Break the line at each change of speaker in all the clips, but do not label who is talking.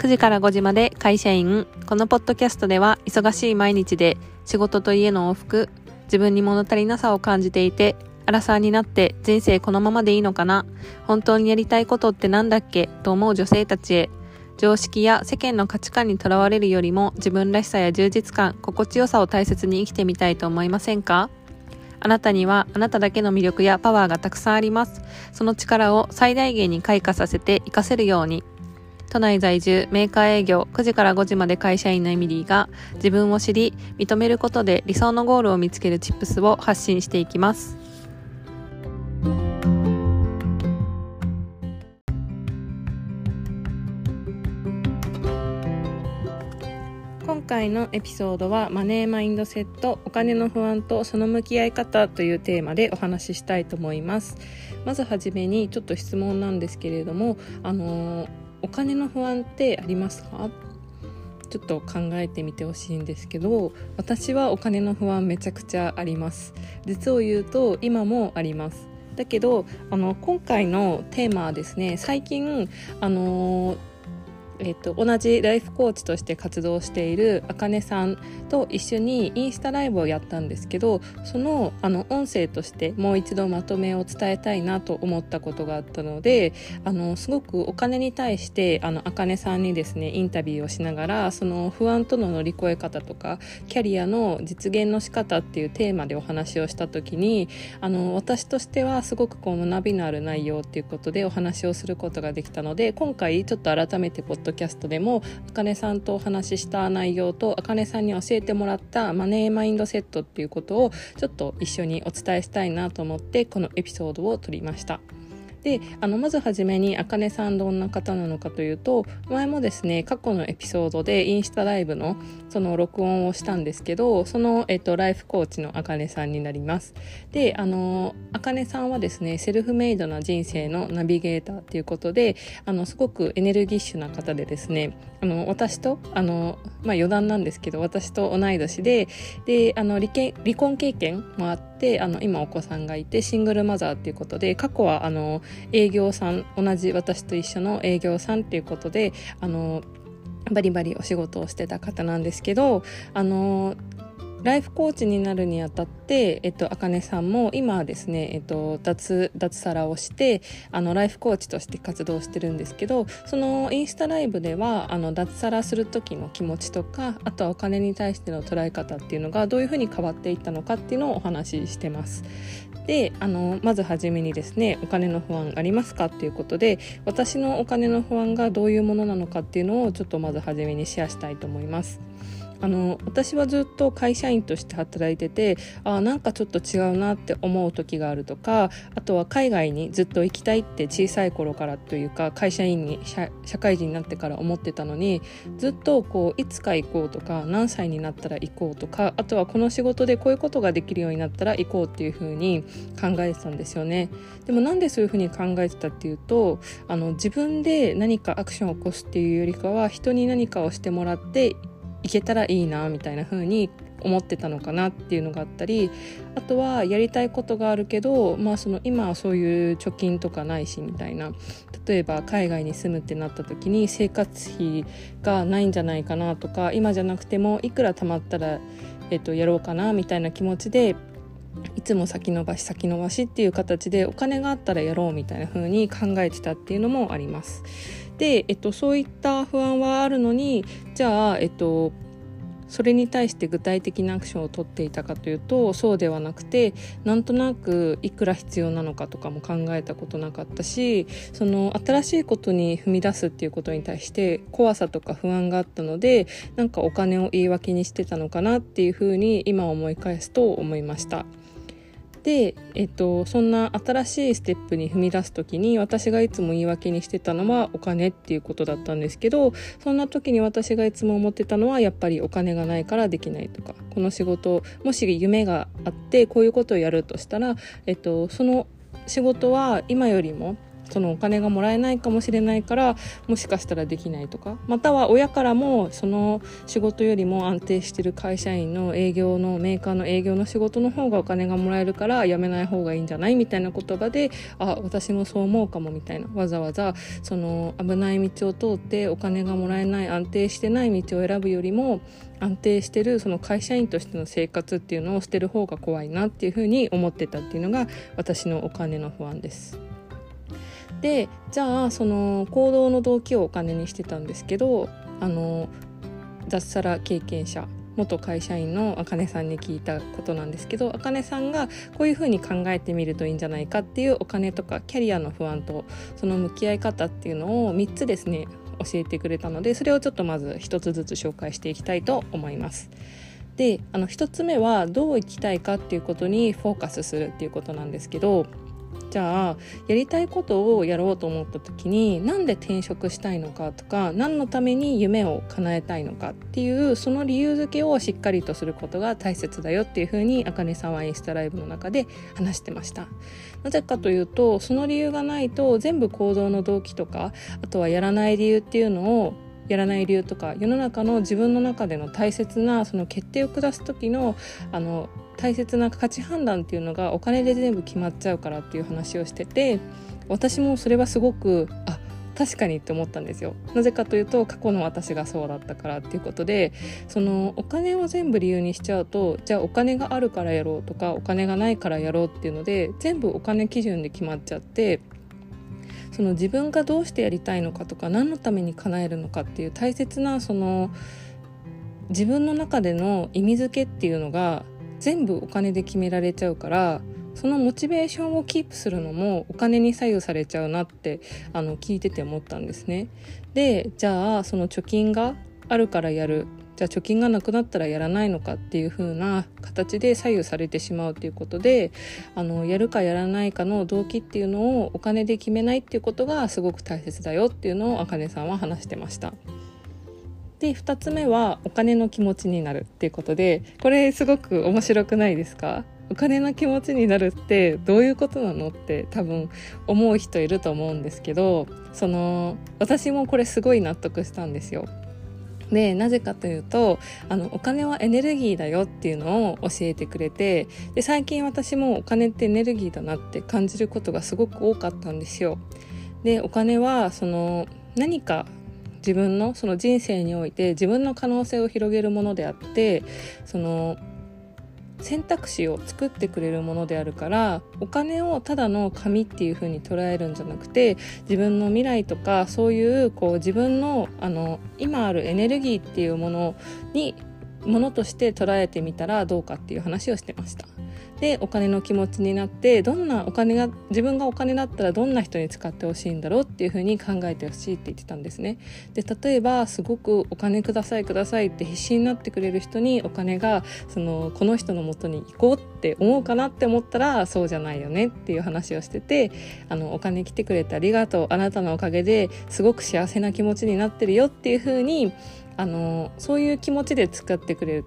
9時から5時まで会社員。このポッドキャストでは忙しい毎日で仕事と家の往復、自分に物足りなさを感じていて、アラサーになって人生このままでいいのかな？本当にやりたいことってなんだっけ？と思う女性たちへ。常識や世間の価値観にとらわれるよりも自分らしさや充実感、心地よさを大切に生きてみたいと思いませんか？あなたにはあなただけの魅力やパワーがたくさんあります。その力を最大限に開花させて活かせるように。都内在住メーカー営業9時から5時まで会社員のエミリーが自分を知り認めることで理想のゴールを見つけるチップスを発信していきます。今回のエピソードはマネーマインドセットお金の不安とその向き合い方というテーマでお話ししたいと思います。まずはじめにちょっと質問なんですけれどもあのーお金の不安ってありますか？ちょっと考えてみてほしいんですけど私はお金の不安めちゃくちゃあります。実を言うと今もあります。だけどあの今回のテーマはですね最近あのえっと、同じライフコーチとして活動しているあかねさんと一緒にインスタライブをやったんですけどそのあの音声としてもう一度まとめを伝えたいなと思ったことがあったのであのすごくお金に対してあのあかねさんにですねインタビューをしながらその不安との乗り越え方とかキャリアの実現の仕方っていうテーマでお話をした時にあの私としてはすごくこう学びのある内容っていうことでお話をすることができたので今回ちょっと改めてポッドドキャストでもあかねさんとお話しした内容とあかねさんに教えてもらったマネーマインドセットっていうことをちょっと一緒にお伝えしたいなと思ってこのエピソードを撮りました。であのまずはじめにあかねさんどんな方なのかというと前もですね過去のエピソードでインスタライブのその録音をしたんですけどその、えっと、ライフコーチのあかねさんになります。であのあかねさんはですねセルフメイドな人生のナビゲーターっていうことであのすごくエネルギッシュな方でですねあの私とあの、まあ、余談なんですけど私と同い年でであの離離婚経験もあってあの今お子さんがいてシングルマザーっていうことで過去はあの営業さん同じ私と一緒の営業さんっていうことであのバリバリお仕事をしてた方なんですけどあのライフコーチになるにあたって、えっと、あかねさんも今はですね、えっと、脱、脱サラをして、あの、ライフコーチとして活動してるんですけど、そのインスタライブでは、あの、脱サラする時の気持ちとか、あとはお金に対しての捉え方っていうのがどういうふうに変わっていったのかっていうのをお話ししてます。であのまず初めにですねお金の不安ありますかっていうことで私のお金の不安がどういうものなのかっていうのをちょっとまず初めにシェアしたいと思います。あの私はずっと会社員として働いててあなんかちょっと違うなって思う時があるとかあとは海外にずっと行きたいって小さい頃からというか会社員に社会人になってから思ってたのにずっとこういつか行こうとか何歳になったら行こうとかあとはこの仕事でこういうことができるようになったら行こうっていうふうに考えてたんですよね。でもなんでそういうふうに考えてたっていうとあの自分で何かアクションを起こすっていうよりかは人に何かをしてもらっていけたらいいなみたいな風に思ってたのかなっていうのがあったりあとはやりたいことがあるけど、まあ、その今はそういう貯金とかないしみたいな例えば海外に住むってなった時に生活費がないんじゃないかなとか今じゃなくてもいくら貯まったら、えっと、やろうかなみたいな気持ちでいつも先延ばし先延ばしっていう形でお金があったらやろうみたいな風に考えてたっていうのもあります。で、えっと、そういった不安はあるのにじゃあ、えっと、それに対して具体的なアクションを取っていたかというとそうではなくてなんとなくいくら必要なのかとかも考えたことなかったしその新しいことに踏み出すっていうことに対して怖さとか不安があったのでなんかお金を言い訳にしてたのかなっていうふうに今思い返すと思いました。で、えっと、そんな新しいステップに踏み出す時に私がいつも言い訳にしてたのはお金っていうことだったんですけどそんな時に私がいつも思ってたのはやっぱりお金がないからできないとかこの仕事もし夢があってこういうことをやるとしたら、えっと、その仕事は今よりもそのお金がもらえないかもしれないからもしかしたらできないとかまたは親からもその仕事よりも安定してる会社員の営業のメーカーの営業の仕事の方がお金がもらえるから辞めない方がいいんじゃないみたいな言葉であ私もそう思うかもみたいなわざわざその危ない道を通ってお金がもらえない安定してない道を選ぶよりも安定してるその会社員としての生活っていうのを捨てる方が怖いなっていうふうに思ってたっていうのが私のお金の不安です。でじゃあその行動の動機をお金にしてたんですけどあの脱サラ経験者元会社員のあかねさんに聞いたことなんですけどあかねさんがこういうふうに考えてみるといいんじゃないかっていうお金とかキャリアの不安とその向き合い方っていうのを3つですね教えてくれたのでそれをちょっとまず1つずつ紹介していきたいと思います。であの1つ目はどう生きたいかっていうことにフォーカスするっていうことなんですけどじゃあやりたいことをやろうと思った時に何で転職したいのかとか何のために夢を叶えたいのかっていうその理由付けをしっかりとすることが大切だよっていうふうにあかねさんはインスタライブの中で話してました。なぜかというとその理由がないと全部行動の動機とかあとはやらない理由っていうのをやらない理由とか世の中の自分の中での大切なその決定を下す時のあの大切な価値判断っていうのがお金で全部決まっちゃうからっていう話をしてて私もそれはすごくあ確かにって思ったんですよ。なぜかというと過去の私がそうだったからっていうことでそのお金を全部理由にしちゃうとじゃあお金があるからやろうとかお金がないからやろうっていうので全部お金基準で決まっちゃってその自分がどうしてやりたいのかとか何のために叶えるのかっていう大切なその自分の中での意味付けっていうのが全部お金で決められちゃうからそのモチベーションをキープするのもお金に左右されちゃうなってあの聞いてて思ったんですね。でじゃあその貯金があるからやるじゃあ貯金がなくなったらやらないのかっていう風な形で左右されてしまうということであのやるかやらないかの動機っていうのをお金で決めないっていうことがすごく大切だよっていうのをあかねさんは話してました。で2つ目はお金の気持ちになるっていうことでこれすごく面白くないですか？お金の気持ちになるってどういうことなのって多分思う人いると思うんですけどその私もこれすごい納得したんですよ。でなぜかというとあのお金はエネルギーだよっていうのを教えてくれてで最近私もお金ってエネルギーだなって感じることがすごく多かったんですよ。でお金はその何か自分のその人生において自分の可能性を広げるものであってその選択肢を作ってくれるものであるからお金をただの紙っていう風に捉えるんじゃなくて自分の未来とかそういうこう自分のあの今あるエネルギーっていうものにものとして捉えてみたらどうかっていう話をしてました。でお金の気持ちになってどんなお金が自分がお金だったらどんな人に使ってほしいんだろうっていうふうに考えてほしいって言ってたんですね。で例えばすごくお金くださいくださいって必死になってくれる人にお金がそのこの人のもとに行こうって思うかなって思ったらそうじゃないよねっていう話をしててあのお金来てくれてありがとうあなたのおかげですごく幸せな気持ちになってるよっていうふうにあのそういう気持ちで使ってくれる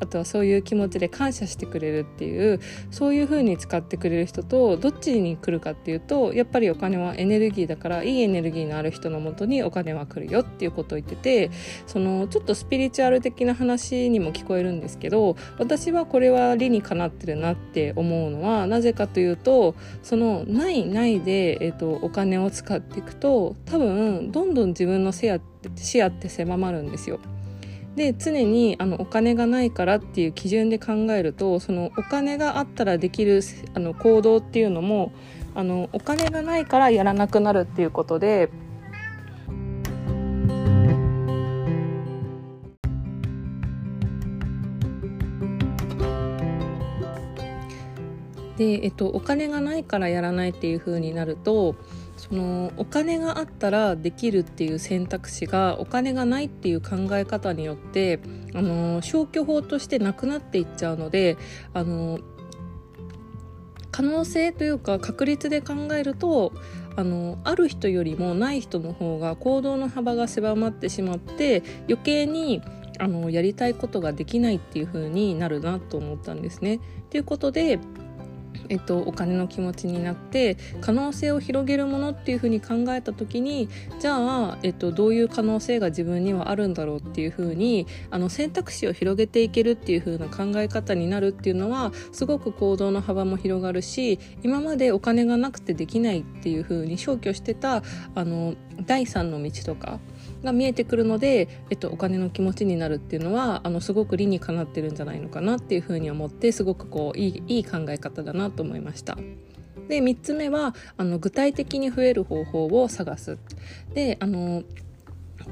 あとはそういう気持ちで感謝してくれるっていうそういう風に使ってくれる人とどっちに来るかっていうとやっぱりお金はエネルギーだからいいエネルギーのある人のもとにお金は来るよっていうことを言っててそのちょっとスピリチュアル的な話にも聞こえるんですけど私はこれは理にかなってるなって思うのはなぜかというとそのないないで、えーと、お金を使っていくと多分どんどん自分の視野って狭まるんですよ。で常にあのお金がないからっていう基準で考えるとそのお金があったらできるあの行動っていうのもあのお金がないからやらなくなるっていうことで。で、えっと、お金がないからやらないっていう風になるとそのお金があったらできるっていう選択肢がお金がないっていう考え方によってあの消去法としてなくなっていっちゃうのであの可能性というか確率で考えるとあのある人よりもない人の方が行動の幅が狭まってしまって余計にあのやりたいことができないっていう風になるなと思ったんですね。ということでえっと、お金の気持ちになって可能性を広げるものっていうふうに考えた時にじゃあ、えっと、どういう可能性が自分にはあるんだろうっていうふうにあの選択肢を広げていけるっていうふうな考え方になるっていうのはすごく行動の幅も広がるし今までお金がなくてできないっていうふうに消去してたあの第三の道とかが見えてくるので、えっと、お金の気持ちになるっていうのはあのすごく理にかなってるんじゃないのかなっていうふうに思ってすごくこういいいい考え方だなと思いました。で3つ目はあの具体的に増える方法を探す。であの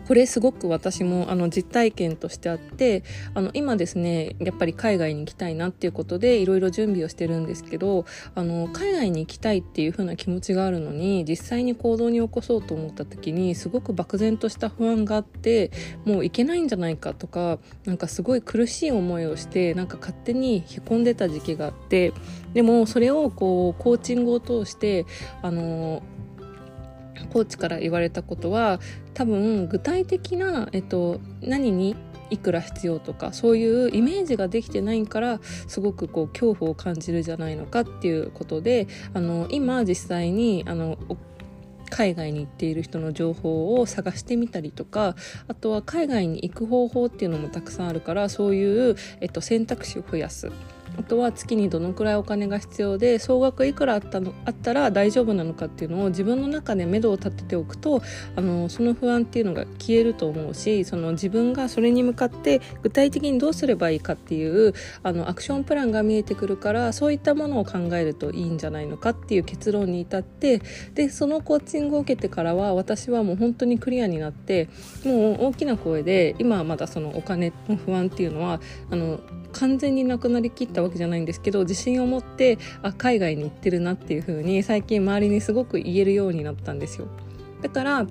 これすごく私もあの実体験としてあってあの今ですねやっぱり海外に行きたいなっていうことでいろいろ準備をしてるんですけどあの海外に行きたいっていう風な気持ちがあるのに実際に行動に起こそうと思った時にすごく漠然とした不安があってもう行けないんじゃないかとかなんかすごい苦しい思いをしてなんか勝手にへこんでた時期があってでもそれをこうコーチングを通してあのコーチから言われたことは多分具体的な、えっと、何にいくら必要とかそういうイメージができてないからすごくこう恐怖を感じるじゃないのかっていうことであの今実際にあの海外に行っている人の情報を探してみたりとかあとは海外に行く方法っていうのもたくさんあるからそういう、えっと、選択肢を増やす。あとは月にどのくらいお金が必要で総額いくらあったのあったら大丈夫なのかっていうのを自分の中で目処を立てておくとあのその不安っていうのが消えると思うしその自分がそれに向かって具体的にどうすればいいかっていうあのアクションプランが見えてくるからそういったものを考えるといいんじゃないのかっていう結論に至ってでそのコーチングを受けてからは私はもう本当にクリアになってもう大きな声で今はまだそのお金の不安っていうのはあの完全になくなりきったわけじゃないんですけど自信を持ってあ海外に行ってるなっていう風に最近周りにすごく言えるようになったんですよ。だから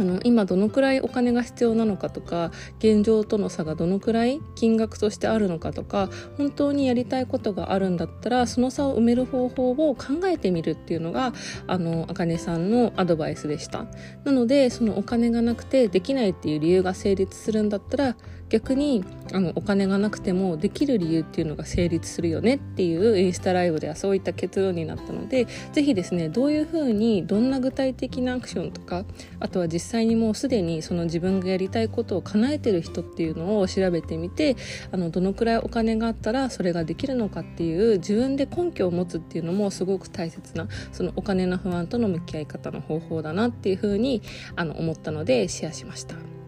あの今どのくらいお金が必要なのかとか現状との差がどのくらい金額としてあるのかとか本当にやりたいことがあるんだったらその差を埋める方法を考えてみるっていうのがあのあかねさんのアドバイスでした。なのでそのお金がなくてできないっていう理由が成立するんだったら逆にあのお金がなくてもできる理由っていうのが成立するよねっていうインスタライブではそういった結論になったので是非ですねどういうふうにどんな具体的なアクションとかあとは実際にもうすでにその自分がやりたいことを叶えてる人っていうのを調べてみてあのどのくらいお金があったらそれができるのかっていう自分で根拠を持つっていうのもすごく大切なそのお金の不安との向き合い方の方法だなっていうふうにあの思ったのでシェアしました。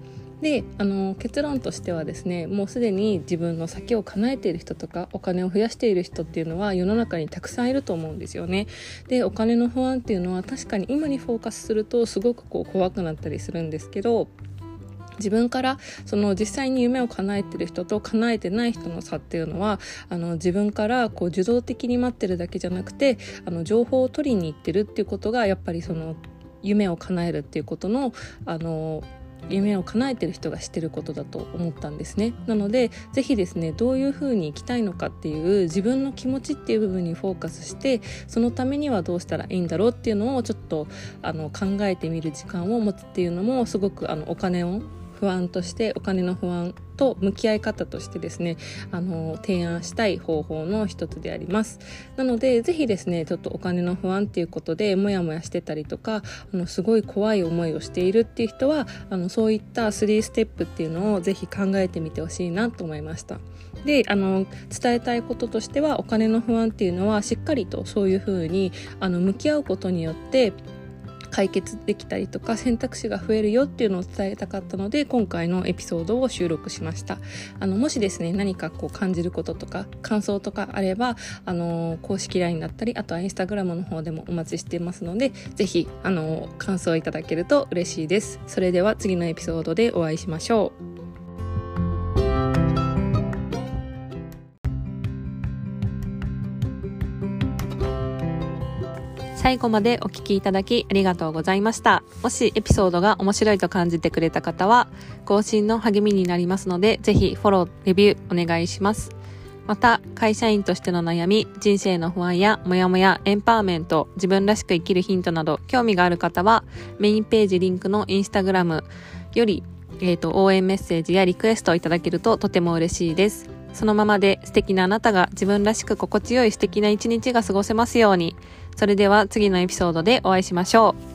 であの結論としてはですねもうすでに自分の先を叶えている人とかお金を増やしている人っていうのは世の中にたくさんいると思うんですよね。でお金の不安っていうのは確かに今にフォーカスするとすごくこう怖くなったりするんですけど自分からその実際に夢を叶えてる人と叶えてない人の差っていうのはあの自分からこう受動的に待ってるだけじゃなくてあの情報を取りに行ってるっていうことがやっぱりその夢を叶えるっていうことのあの夢を叶えてる人がしてることだと思ったんですね。なので是非ですねどういうふうに生きたいのかっていう自分の気持ちっていう部分にフォーカスしてそのためにはどうしたらいいんだろうっていうのをちょっとあの考えてみる時間を持つっていうのもすごくあのお金を不安としてお金の不安と向き合い方としてですねあの提案したい方法の一つであります。なのでぜひですねちょっとお金の不安っていうことでモヤモヤしてたりとかあのすごい怖い思いをしているっていう人はあのそういった3ステップっていうのをぜひ考えてみてほしいなと思いました。であの伝えたいこととしてはお金の不安っていうのはしっかりとそういうふうにあの向き合うことによって解決できたりとか選択肢が増えるよっていうのを伝えたかったので今回のエピソードを収録しました。あのもしですね何かこう感じることとか感想とかあればあの公式 LINE だったりあとはインスタグラムの方でもお待ちしていますので是非あの感想いただけると嬉しいです。それでは次のエピソードでお会いしましょう。最後までお聞きいただきありがとうございました。もしエピソードが面白いと感じてくれた方は、更新の励みになりますので、ぜひフォロー、レビューお願いします。また、会社員としての悩み、人生の不安やモヤモヤ、エンパワーメント、自分らしく生きるヒントなど、興味がある方は、メインページリンクのインスタグラムより、えっ、ー、と、応援メッセージやリクエストをいただけるととても嬉しいです。そのままで素敵なあなたが自分らしく心地よい素敵な一日が過ごせますように。それでは次のエピソードでお会いしましょう。